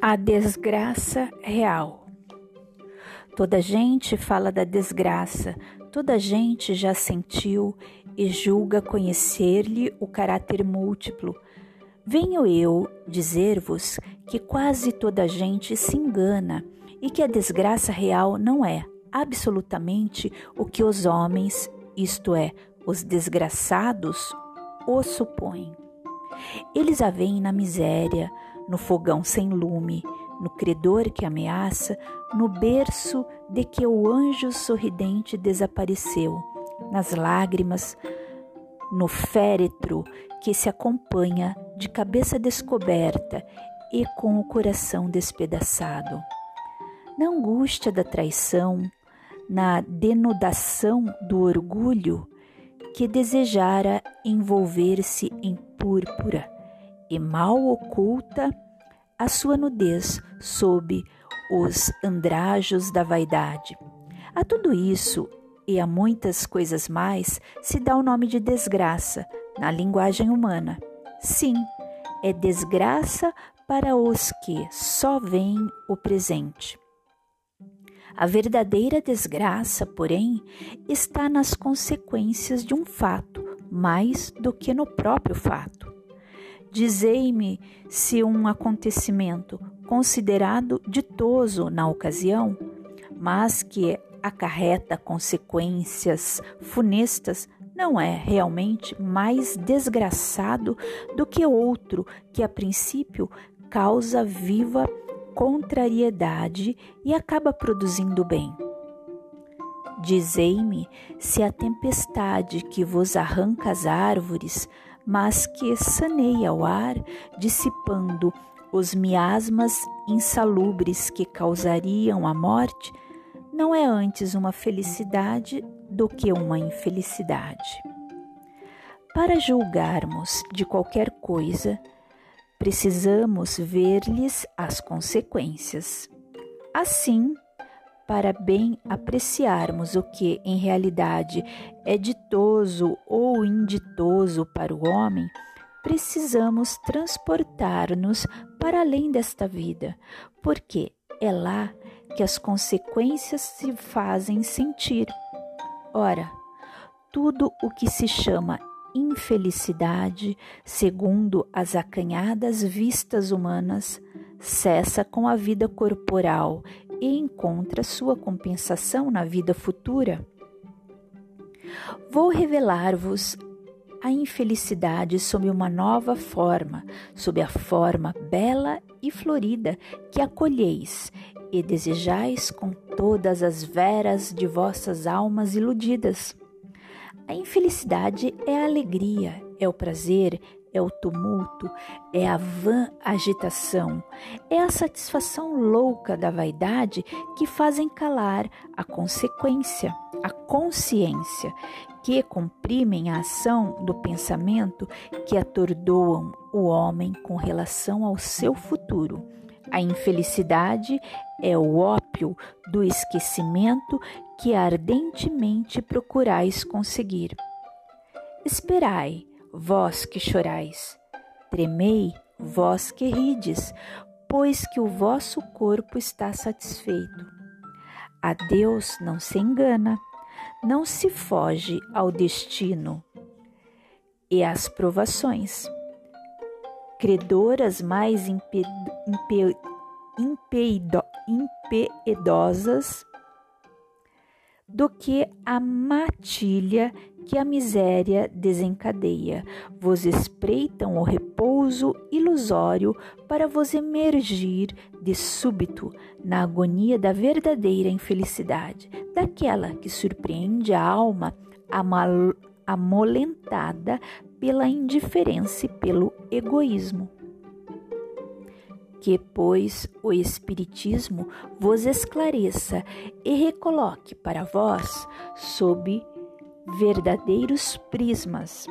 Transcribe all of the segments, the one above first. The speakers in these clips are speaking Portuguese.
A desgraça real. Toda gente fala da desgraça, toda gente já sentiu e julga conhecer-lhe o caráter múltiplo. Venho eu dizer-vos que quase toda gente se engana e que a desgraça real não é absolutamente o que os homens, isto é, os desgraçados, o supõem. Eles a veem na miséria, no fogão sem lume, no credor que ameaça, no berço de que o anjo sorridente desapareceu, nas lágrimas, no féretro que se acompanha de cabeça descoberta e com o coração despedaçado. Na angústia da traição, na denudação do orgulho que desejara envolver-se em púrpura e mal oculta a sua nudez sob os andrajos da vaidade. A tudo isso e a muitas coisas mais se dá o nome de desgraça na linguagem humana. Sim, é desgraça para os que só veem o presente. A verdadeira desgraça, porém, está nas consequências de um fato, mais do que no próprio fato. Dizei-me se um acontecimento considerado ditoso na ocasião, mas que acarreta consequências funestas, não é realmente mais desgraçado do que outro que a princípio causa viva contrariedade e acaba produzindo bem. Dizei-me se a tempestade que vos arranca as árvores mas que saneia o ar, dissipando os miasmas insalubres que causariam a morte, não é antes uma felicidade do que uma infelicidade. Para julgarmos de qualquer coisa, precisamos ver-lhes as consequências. Assim, para bem apreciarmos o que em realidade é ditoso ou inditoso para o homem, precisamos transportar-nos para além desta vida, porque é lá que as consequências se fazem sentir. Ora, tudo o que se chama infelicidade, segundo as acanhadas vistas humanas, cessa com a vida corporal e encontra sua compensação na vida futura. Vou revelar-vos a infelicidade sob uma nova forma, sob a forma bela e florida que acolheis e desejais com todas as veras de vossas almas iludidas. A infelicidade é a alegria, é o prazer, é o tumulto, é a vã agitação, é a satisfação louca da vaidade que fazem calar a consequência, a consciência, que comprimem a ação do pensamento que atordoam o homem com relação ao seu futuro. A infelicidade é o ópio do esquecimento que ardentemente procurais conseguir. Esperai, vós que chorais. Tremei, vós que rides, pois que o vosso corpo está satisfeito. A Deus não se engana, não se foge ao destino e às provações. Credoras mais impiedosas do que a matilha que a miséria desencadeia. Vos espreitam o repouso ilusório para vos emergir de súbito na agonia da verdadeira infelicidade, daquela que surpreende a alma amolentada pela indiferença e pelo egoísmo que, pois, o Espiritismo vos esclareça e recoloque para vós sob verdadeiros prismas.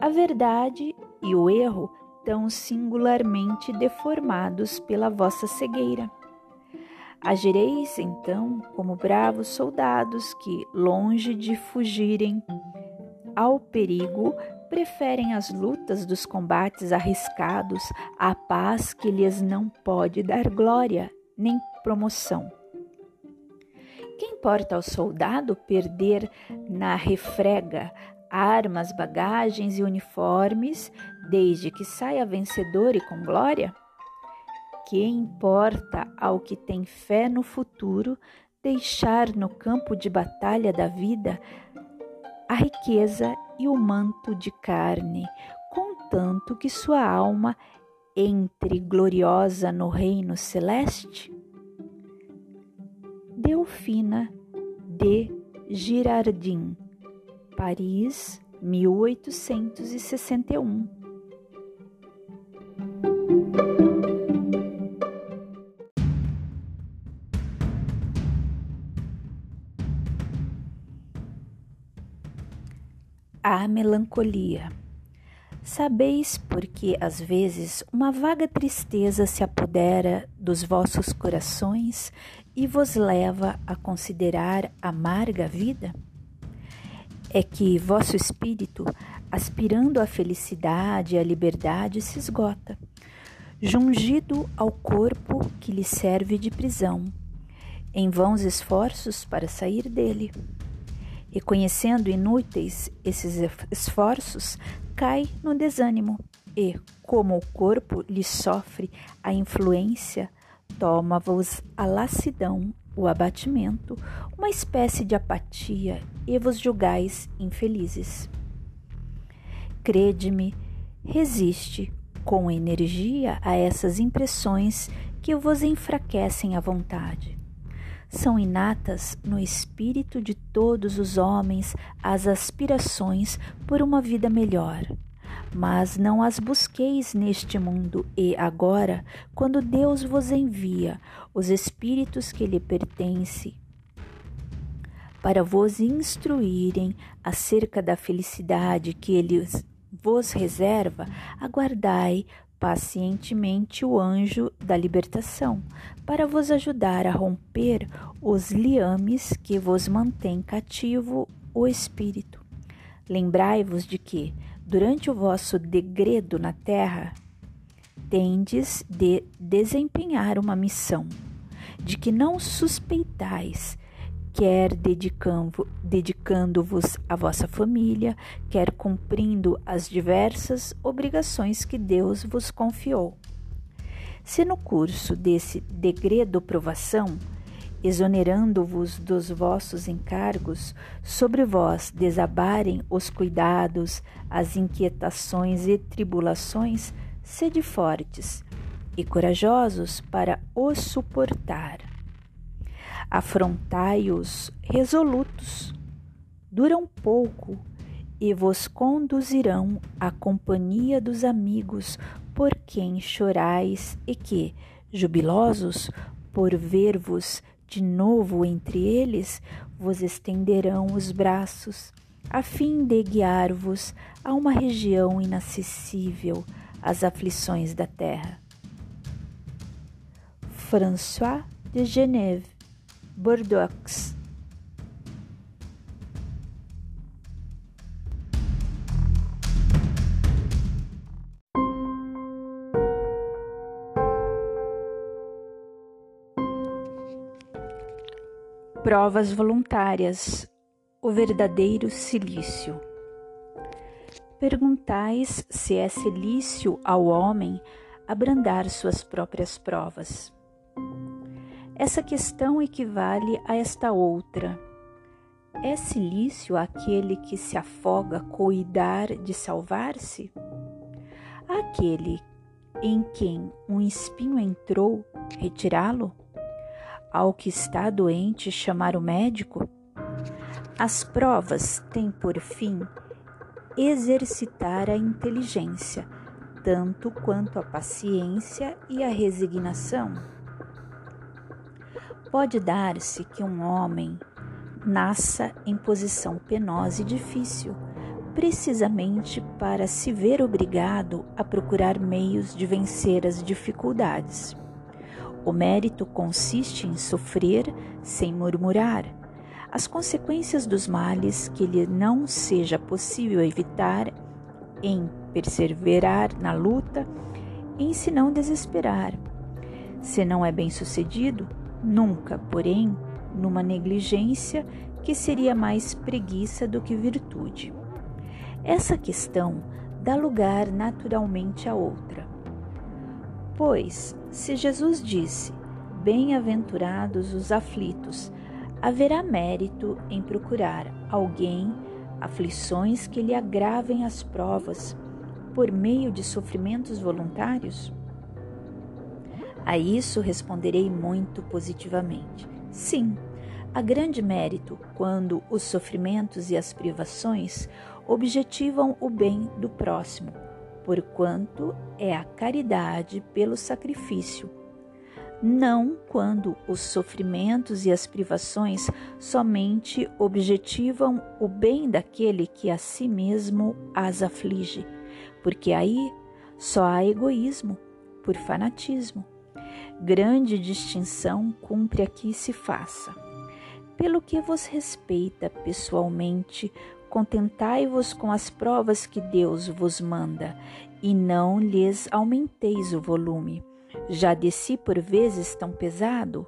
A verdade e o erro tão singularmente deformados pela vossa cegueira. Agireis então como bravos soldados que, longe de fugirem ao perigo preferem as lutas dos combates arriscados à paz que lhes não pode dar glória nem promoção. Que importa ao soldado perder na refrega armas, bagagens e uniformes, desde que saia vencedor e com glória? Que importa ao que tem fé no futuro deixar no campo de batalha da vida a riqueza e o manto de carne, contanto que sua alma entre gloriosa no reino celeste? Delfina de Girardin, Paris, 1861. A melancolia. Sabeis porque às vezes uma vaga tristeza se apodera dos vossos corações e vos leva a considerar amarga a vida? É que vosso espírito, aspirando à felicidade e à liberdade, se esgota, jungido ao corpo que lhe serve de prisão, em vãos esforços para sair dele. E conhecendo inúteis esses esforços, cai no desânimo e, como o corpo lhe sofre a influência, toma-vos a lassidão, o abatimento, uma espécie de apatia e vos julgais infelizes. Crede-me, resiste com energia a essas impressões que vos enfraquecem a vontade. São inatas no espírito de todos os homens as aspirações por uma vida melhor. Mas não as busqueis neste mundo, e agora, quando Deus vos envia os espíritos que lhe pertencem, para vos instruírem acerca da felicidade que Ele vos reserva, aguardai pacientemente o anjo da libertação, para vos ajudar a romper os liames que vos mantém cativo o espírito. Lembrai-vos de que, durante o vosso degredo na terra, tendes de desempenhar uma missão, de que não suspeitais quer dedicando-vos dedicando à vossa família, quer cumprindo as diversas obrigações que Deus vos confiou. Se no curso desse degredo provação, exonerando-vos dos vossos encargos, sobre vós desabarem os cuidados, as inquietações e tribulações, sede fortes e corajosos para os suportar Afrontai-os resolutos, duram pouco e vos conduzirão à companhia dos amigos por quem chorais e que, jubilosos por ver-vos de novo entre eles, vos estenderão os braços, a fim de guiar-vos a uma região inacessível às aflições da terra. François de Geneve Bordeaux. Provas voluntárias. O verdadeiro silício. Perguntais se é silício ao homem abrandar suas próprias provas. Essa questão equivale a esta outra. É silício aquele que se afoga cuidar de salvar-se? Aquele em quem um espinho entrou, retirá-lo? Ao que está doente, chamar o médico? As provas têm por fim exercitar a inteligência, tanto quanto a paciência e a resignação. Pode dar-se que um homem nasça em posição penosa e difícil, precisamente para se ver obrigado a procurar meios de vencer as dificuldades. O mérito consiste em sofrer sem murmurar. as consequências dos males que lhe não seja possível evitar em perseverar na luta, em se não desesperar. Se não é bem sucedido, nunca, porém, numa negligência que seria mais preguiça do que virtude. Essa questão dá lugar naturalmente a outra. Pois, se Jesus disse: Bem-aventurados os aflitos, haverá mérito em procurar alguém aflições que lhe agravem as provas por meio de sofrimentos voluntários? A isso responderei muito positivamente. Sim, há grande mérito quando os sofrimentos e as privações objetivam o bem do próximo, porquanto é a caridade pelo sacrifício não quando os sofrimentos e as privações somente objetivam o bem daquele que a si mesmo as aflige, porque aí só há egoísmo por fanatismo. Grande distinção cumpre aqui se faça. Pelo que vos respeita pessoalmente, contentai-vos com as provas que Deus vos manda, e não lhes aumenteis o volume já desci por vezes tão pesado,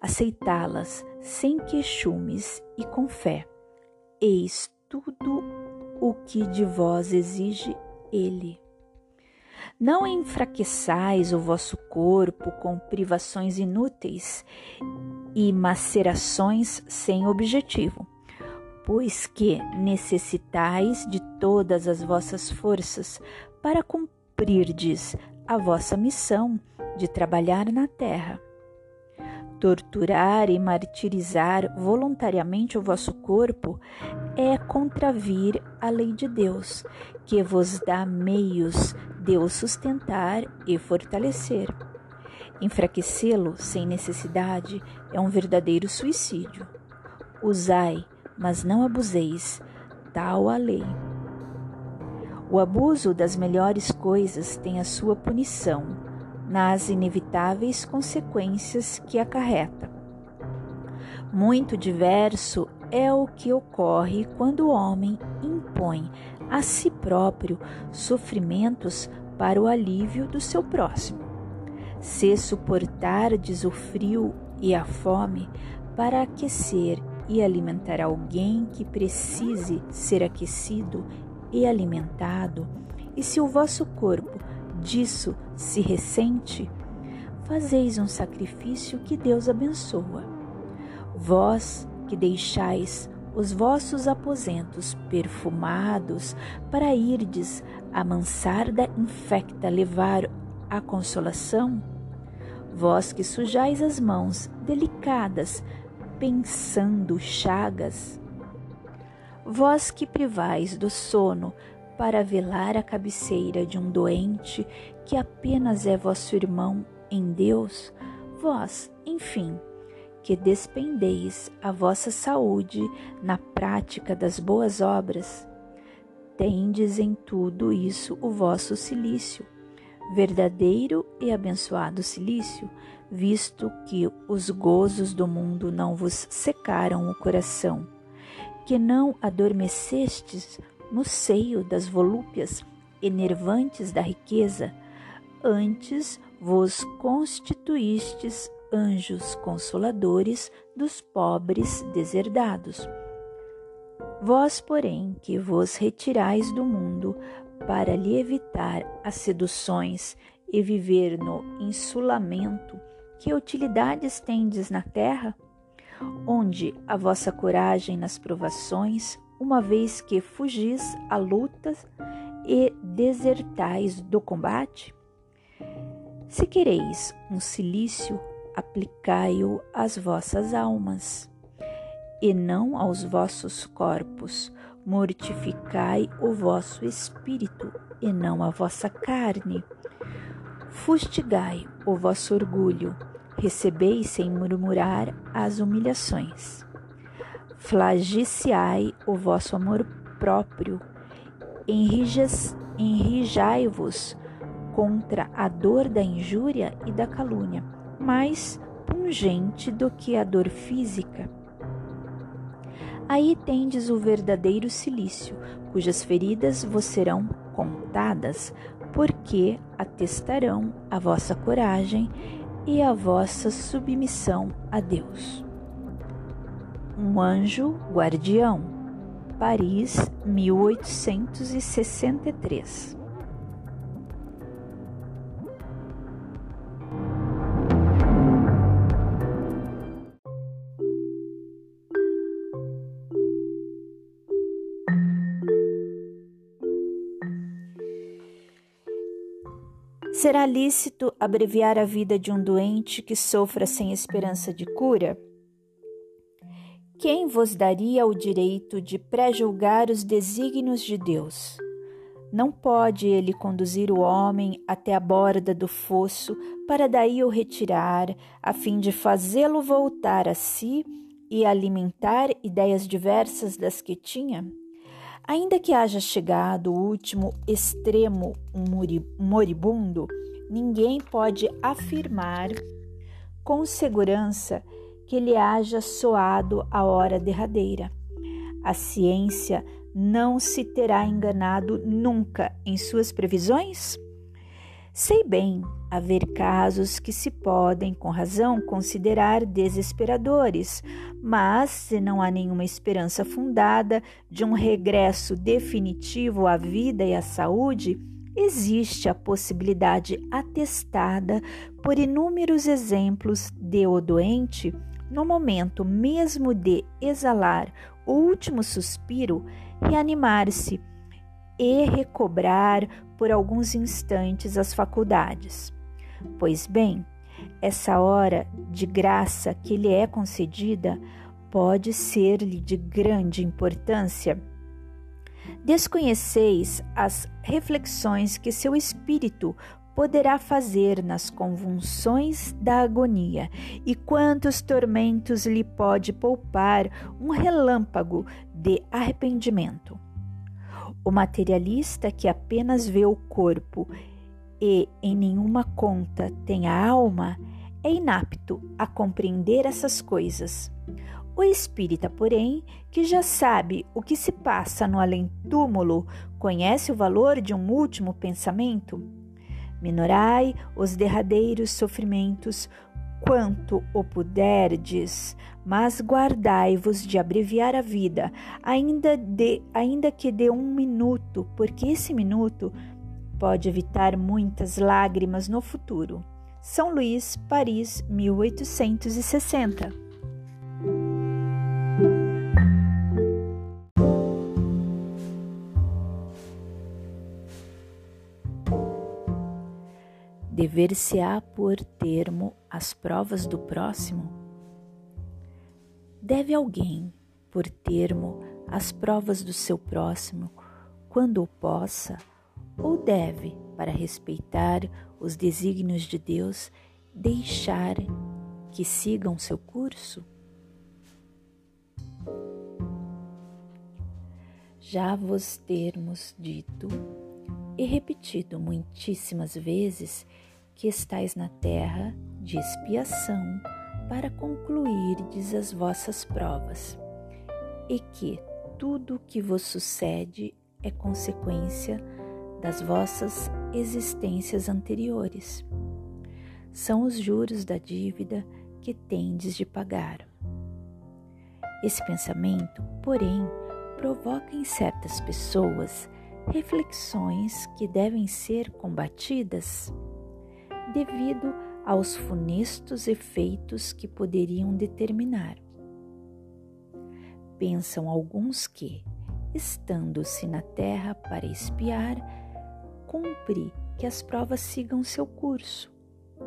aceitá-las sem queixumes e com fé. Eis tudo o que de vós exige Ele. Não enfraqueçais o vosso corpo com privações inúteis e macerações sem objetivo, pois que necessitais de todas as vossas forças para cumprirdes a vossa missão de trabalhar na terra. Torturar e martirizar voluntariamente o vosso corpo é contravir a lei de Deus, que vos dá meios de o sustentar e fortalecer. Enfraquecê-lo sem necessidade é um verdadeiro suicídio. Usai, mas não abuseis, tal a lei. O abuso das melhores coisas tem a sua punição nas inevitáveis consequências que acarreta. Muito diverso é o que ocorre quando o homem impõe a si próprio sofrimentos para o alívio do seu próximo. Se suportardes o frio e a fome para aquecer e alimentar alguém que precise ser aquecido e alimentado, e se o vosso corpo disso se ressente, fazeis um sacrifício que Deus abençoa. Vós que deixais os vossos aposentos perfumados para irdes a mansarda infecta levar a consolação, vós que sujais as mãos delicadas pensando chagas, Vós que privais do sono para velar a cabeceira de um doente que apenas é vosso irmão em Deus, vós, enfim, que despendeis a vossa saúde na prática das boas obras, tendes em tudo isso o vosso silício, verdadeiro e abençoado silício, visto que os gozos do mundo não vos secaram o coração que não adormecestes no seio das volúpias enervantes da riqueza, antes vos constituístes anjos consoladores dos pobres deserdados. Vós, porém, que vos retirais do mundo para lhe evitar as seduções e viver no insulamento, que utilidades tendes na terra? onde a vossa coragem nas provações, uma vez que fugis a lutas e desertais do combate? Se quereis um cilício, aplicai-o às vossas almas, e não aos vossos corpos. Mortificai o vosso espírito, e não a vossa carne. Fustigai o vosso orgulho, recebei sem murmurar as humilhações. Flagiciai o vosso amor próprio, enrijai-vos contra a dor da injúria e da calúnia, mais pungente do que a dor física. Aí tendes o verdadeiro cilício, cujas feridas vos serão contadas, porque atestarão a vossa coragem e a vossa submissão a Deus. Um anjo guardião, Paris, 1863. Será lícito abreviar a vida de um doente que sofra sem esperança de cura? Quem vos daria o direito de pré-julgar os desígnios de Deus? Não pode ele conduzir o homem até a borda do fosso para daí o retirar, a fim de fazê-lo voltar a si e alimentar ideias diversas das que tinha? Ainda que haja chegado o último extremo moribundo, ninguém pode afirmar com segurança que ele haja soado a hora derradeira. A ciência não se terá enganado nunca em suas previsões? Sei bem haver casos que se podem, com razão, considerar desesperadores, mas se não há nenhuma esperança fundada de um regresso definitivo à vida e à saúde, existe a possibilidade atestada por inúmeros exemplos de o doente, no momento mesmo de exalar o último suspiro, reanimar-se e recobrar por alguns instantes as faculdades. Pois bem, essa hora de graça que lhe é concedida pode ser-lhe de grande importância. Desconheceis as reflexões que seu espírito poderá fazer nas convulsões da agonia e quantos tormentos lhe pode poupar um relâmpago de arrependimento. O materialista que apenas vê o corpo e em nenhuma conta tem a alma é inapto a compreender essas coisas. O espírita, porém, que já sabe o que se passa no além-túmulo, conhece o valor de um último pensamento? Minorai os derradeiros sofrimentos quanto o puderdes, mas guardai-vos de abreviar a vida, ainda, de, ainda que de um minuto, porque esse minuto pode evitar muitas lágrimas no futuro. São Luís, Paris, 1860. Dever-se-á por termo as provas do próximo? Deve alguém por termo as provas do seu próximo quando o possa, ou deve, para respeitar os desígnios de Deus, deixar que sigam seu curso? Já vos termos dito e repetido muitíssimas vezes que estais na terra de expiação para concluirdes as vossas provas, e que tudo o que vos sucede é consequência das vossas existências anteriores. São os juros da dívida que tendes de pagar. Esse pensamento, porém, provoca em certas pessoas reflexões que devem ser combatidas devido aos funestos efeitos que poderiam determinar. Pensam alguns que, estando-se na terra para espiar, cumpre que as provas sigam seu curso.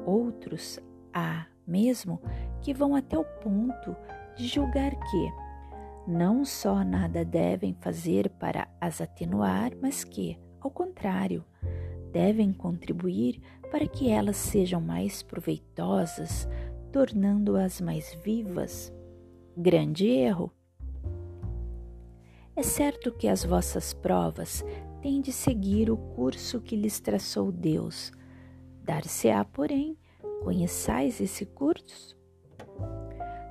Outros há mesmo que vão até o ponto de julgar que não só nada devem fazer para as atenuar, mas que, ao contrário, devem contribuir para que elas sejam mais proveitosas, tornando-as mais vivas. Grande erro! É certo que as vossas provas têm de seguir o curso que lhes traçou Deus. Dar-se-á, porém, conheçais esse curso?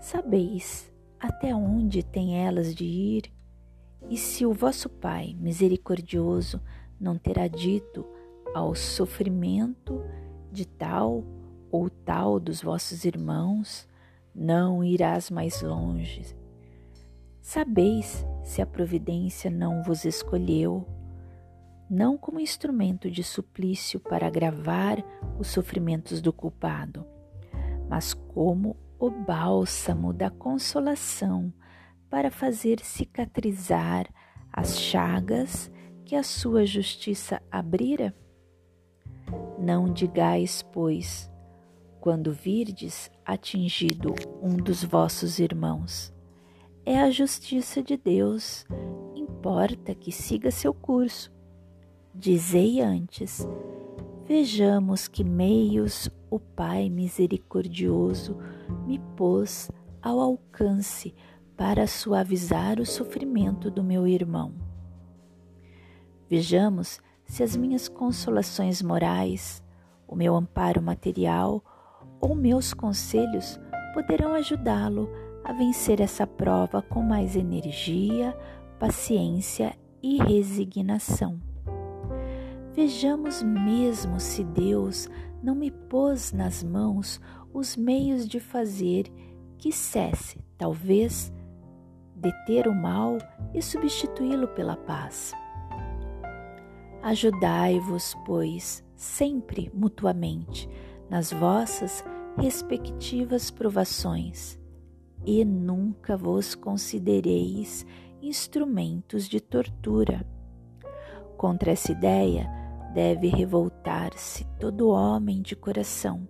Sabeis até onde têm elas de ir? E se o vosso Pai misericordioso não terá dito ao sofrimento de tal ou tal dos vossos irmãos, não irás mais longe. Sabeis se a providência não vos escolheu, não como instrumento de suplício para agravar os sofrimentos do culpado, mas como o bálsamo da consolação para fazer cicatrizar as chagas que a sua justiça abrira? Não digais, pois, quando virdes atingido um dos vossos irmãos. É a justiça de Deus, importa que siga seu curso. Dizei antes: vejamos que meios o Pai misericordioso me pôs ao alcance para suavizar o sofrimento do meu irmão. Vejamos se as minhas consolações morais, o meu amparo material ou meus conselhos poderão ajudá-lo a vencer essa prova com mais energia, paciência e resignação. Vejamos mesmo se Deus não me pôs nas mãos os meios de fazer que cesse, talvez, deter o mal e substituí-lo pela paz. Ajudai-vos, pois, sempre mutuamente nas vossas respectivas provações, e nunca vos considereis instrumentos de tortura. Contra essa ideia deve revoltar-se todo homem de coração,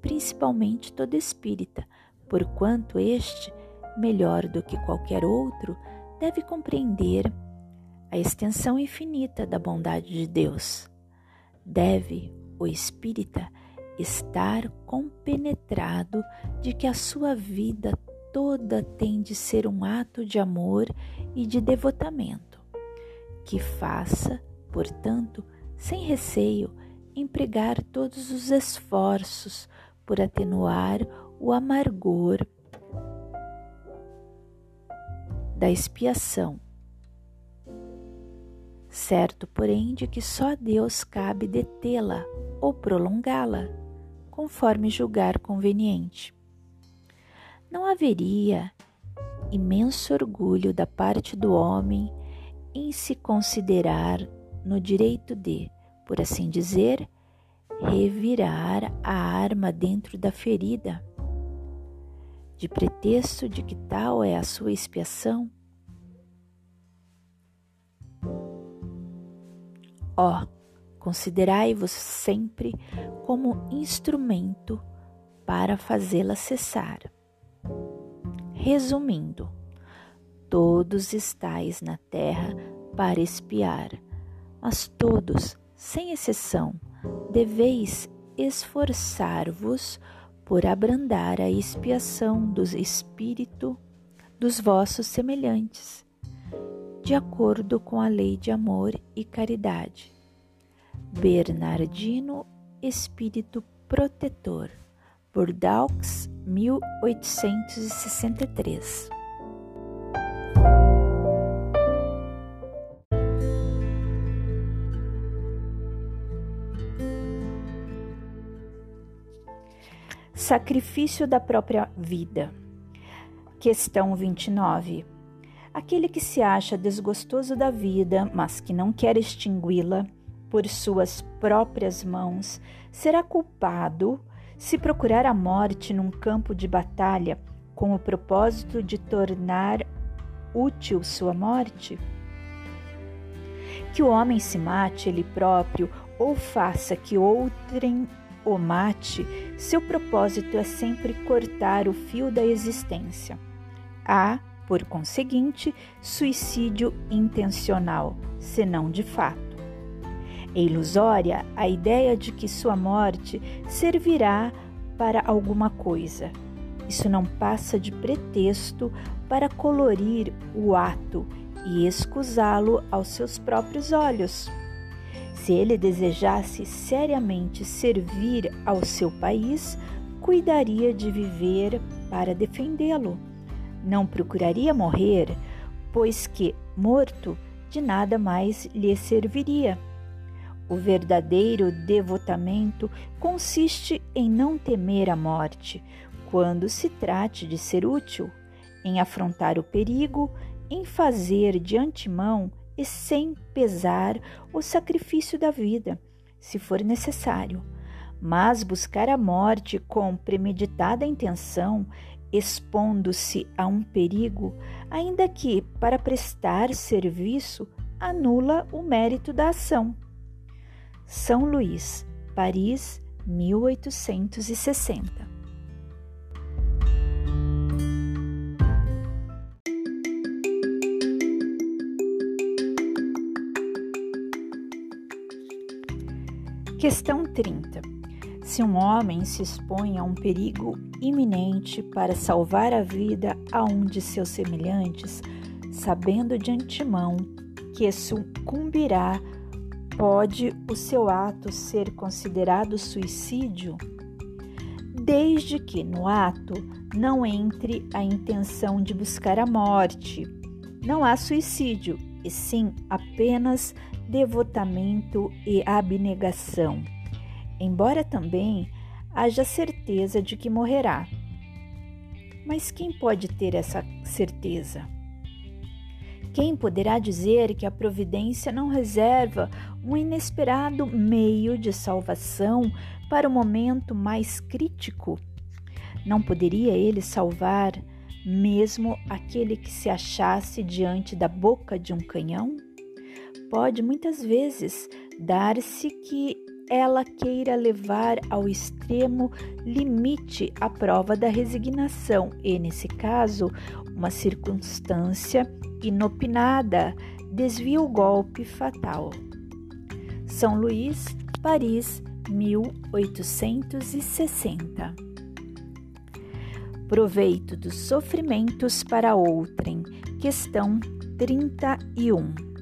principalmente todo espírita, porquanto este melhor do que qualquer outro, deve compreender a extensão infinita da bondade de Deus. Deve o espírita estar compenetrado de que a sua vida toda tem de ser um ato de amor e de devotamento, que faça, portanto, sem receio, empregar todos os esforços por atenuar o amargor da expiação. Certo, porém, de que só a Deus cabe detê-la ou prolongá-la, conforme julgar conveniente. Não haveria imenso orgulho da parte do homem em se considerar no direito de, por assim dizer, revirar a arma dentro da ferida de pretexto de que tal é a sua expiação? Ó, oh, considerai-vos sempre como instrumento para fazê-la cessar. Resumindo, todos estáis na terra para espiar, mas todos, sem exceção, deveis esforçar-vos por abrandar a expiação do espírito dos vossos semelhantes, de acordo com a lei de amor e caridade. Bernardino Espírito Protetor, Bordeaux, 1863 Sacrifício da própria vida. Questão 29. Aquele que se acha desgostoso da vida, mas que não quer extingui-la por suas próprias mãos, será culpado se procurar a morte num campo de batalha com o propósito de tornar útil sua morte? Que o homem se mate ele próprio ou faça que outrem o mate, seu propósito é sempre cortar o fio da existência. Há, por conseguinte, suicídio intencional, senão de fato. É ilusória a ideia de que sua morte servirá para alguma coisa. Isso não passa de pretexto para colorir o ato e escusá-lo aos seus próprios olhos. Se ele desejasse seriamente servir ao seu país, cuidaria de viver para defendê-lo. Não procuraria morrer, pois que, morto, de nada mais lhe serviria. O verdadeiro devotamento consiste em não temer a morte, quando se trate de ser útil, em afrontar o perigo, em fazer de antemão e sem pesar o sacrifício da vida, se for necessário. Mas buscar a morte com premeditada intenção, expondo-se a um perigo, ainda que para prestar serviço, anula o mérito da ação. São Luís, Paris, 1860. Questão 30. Se um homem se expõe a um perigo iminente para salvar a vida a um de seus semelhantes, sabendo de antemão que sucumbirá, pode o seu ato ser considerado suicídio? Desde que no ato não entre a intenção de buscar a morte. Não há suicídio, e sim apenas devotamento e abnegação, embora também haja certeza de que morrerá. Mas quem pode ter essa certeza? Quem poderá dizer que a providência não reserva um inesperado meio de salvação para o momento mais crítico? Não poderia ele salvar mesmo aquele que se achasse diante da boca de um canhão? pode muitas vezes dar-se que ela queira levar ao extremo limite a prova da resignação e, nesse caso, uma circunstância inopinada desvia o golpe fatal. São Luís, Paris, 1860. Proveito dos sofrimentos para outrem. Questão 31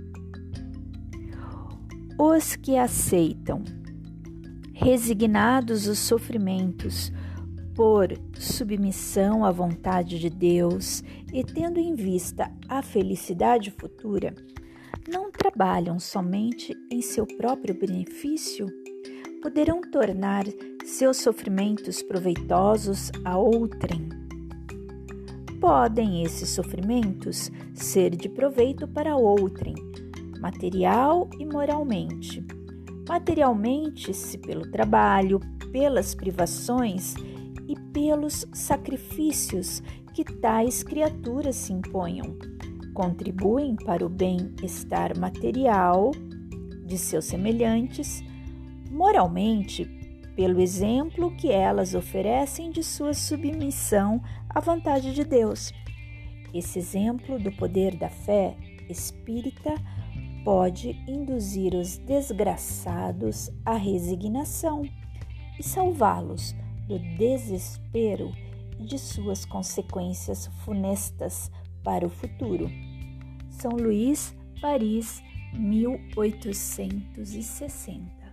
os que aceitam, resignados os sofrimentos, por submissão à vontade de Deus e tendo em vista a felicidade futura, não trabalham somente em seu próprio benefício, poderão tornar seus sofrimentos proveitosos a outrem. Podem esses sofrimentos ser de proveito para outrem, material e moralmente. Materialmente, se pelo trabalho, pelas privações e pelos sacrifícios que tais criaturas se imponham, contribuem para o bem-estar material de seus semelhantes, moralmente, pelo exemplo que elas oferecem de sua submissão à vontade de Deus. Esse exemplo do poder da fé espírita pode induzir os desgraçados à resignação e salvá-los do desespero e de suas consequências funestas para o futuro. São Luís, Paris, 1860.